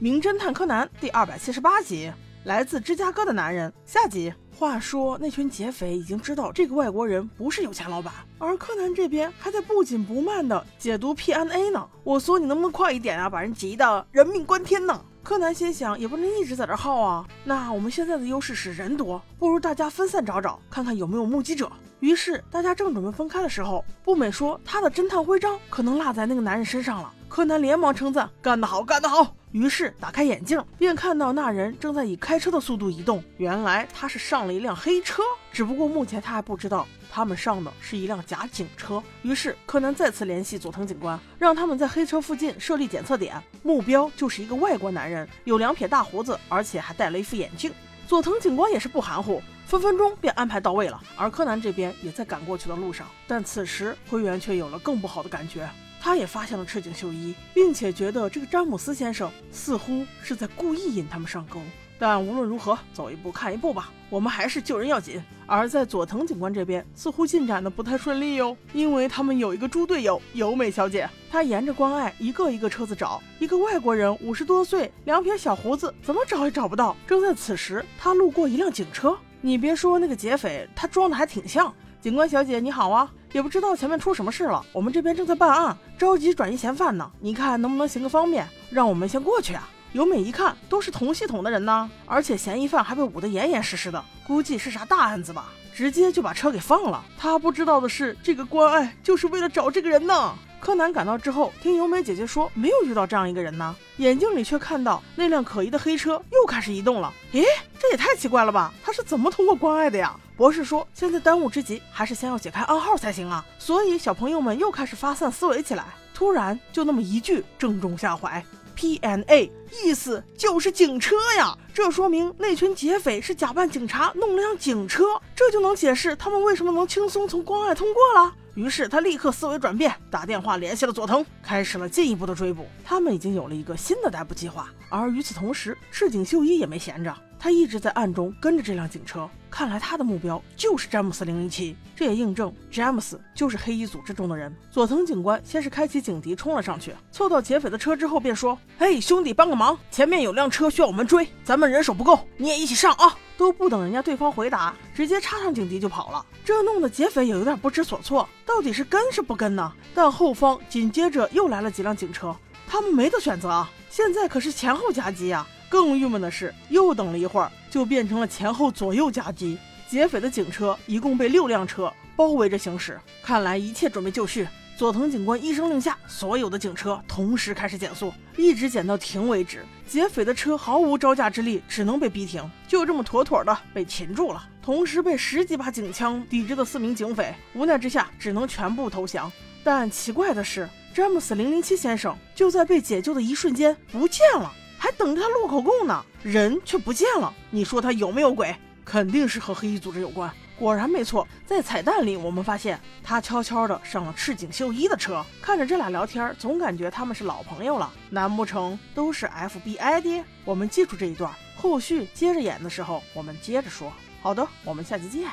名侦探柯南》第二百七十八集，来自芝加哥的男人下集。话说，那群劫匪已经知道这个外国人不是有钱老板，而柯南这边还在不紧不慢的解读 PNA 呢。我说你能不能快一点啊，把人急的人命关天呢？柯南心想，也不能一直在这耗啊。那我们现在的优势是人多，不如大家分散找找，看看有没有目击者。于是大家正准备分开的时候，步美说他的侦探徽章可能落在那个男人身上了。柯南连忙称赞：“干得好，干得好！”于是打开眼镜，便看到那人正在以开车的速度移动。原来他是上了一辆黑车，只不过目前他还不知道他们上的是一辆假警车。于是柯南再次联系佐藤警官，让他们在黑车附近设立检测点，目标就是一个外国男人，有两撇大胡子，而且还戴了一副眼镜。佐藤警官也是不含糊，分分钟便安排到位了。而柯南这边也在赶过去的路上，但此时灰原却有了更不好的感觉。他也发现了赤井秀一，并且觉得这个詹姆斯先生似乎是在故意引他们上钩。但无论如何，走一步看一步吧，我们还是救人要紧。而在佐藤警官这边，似乎进展的不太顺利哟，因为他们有一个猪队友由美小姐，她沿着关爱一个一个车子找，一个外国人五十多岁，两撇小胡子，怎么找也找不到。正在此时，他路过一辆警车，你别说那个劫匪，他装的还挺像。警官小姐你好啊，也不知道前面出什么事了，我们这边正在办案，着急转移嫌犯呢。你看能不能行个方便，让我们先过去啊？由美一看都是同系统的人呢，而且嫌疑犯还被捂得严严实实的，估计是啥大案子吧，直接就把车给放了。他不知道的是，这个关爱就是为了找这个人呢。柯南赶到之后，听由美姐姐说没有遇到这样一个人呢，眼睛里却看到那辆可疑的黑车又开始移动了。咦，这也太奇怪了吧？他是怎么通过关爱的呀？博士说：“现在当务之急还是先要解开暗号才行啊！”所以小朋友们又开始发散思维起来。突然，就那么一句正中下怀：“PNA，意思就是警车呀！”这说明那群劫匪是假扮警察弄了辆警车，这就能解释他们为什么能轻松从关外通过了。于是他立刻思维转变，打电话联系了佐藤，开始了进一步的追捕。他们已经有了一个新的逮捕计划。而与此同时，赤井秀一也没闲着，他一直在暗中跟着这辆警车。看来他的目标就是詹姆斯零零七，这也印证詹姆斯就是黑衣组织中的人。佐藤警官先是开启警笛冲了上去，凑到劫匪的车之后便说：“嘿，兄弟，帮个忙，前面有辆车需要我们追，咱们人手不够，你也一起上啊！”都不等人家对方回答，直接插上警笛就跑了。这弄得劫匪也有点不知所措，到底是跟是不跟呢？但后方紧接着又来了几辆警车，他们没得选择啊！现在可是前后夹击呀！更郁闷的是，又等了一会儿，就变成了前后左右夹击。劫匪的警车一共被六辆车包围着行驶，看来一切准备就绪。佐藤警官一声令下，所有的警车同时开始减速，一直减到停为止。劫匪的车毫无招架之力，只能被逼停，就这么妥妥的被擒住了。同时被十几把警枪抵着的四名警匪，无奈之下只能全部投降。但奇怪的是，詹姆斯零零七先生就在被解救的一瞬间不见了。还等着他录口供呢，人却不见了。你说他有没有鬼？肯定是和黑衣组织有关。果然没错，在彩蛋里我们发现他悄悄的上了赤井秀一的车，看着这俩聊天，总感觉他们是老朋友了。难不成都是 FBI 的？我们记住这一段，后续接着演的时候我们接着说。好的，我们下期见。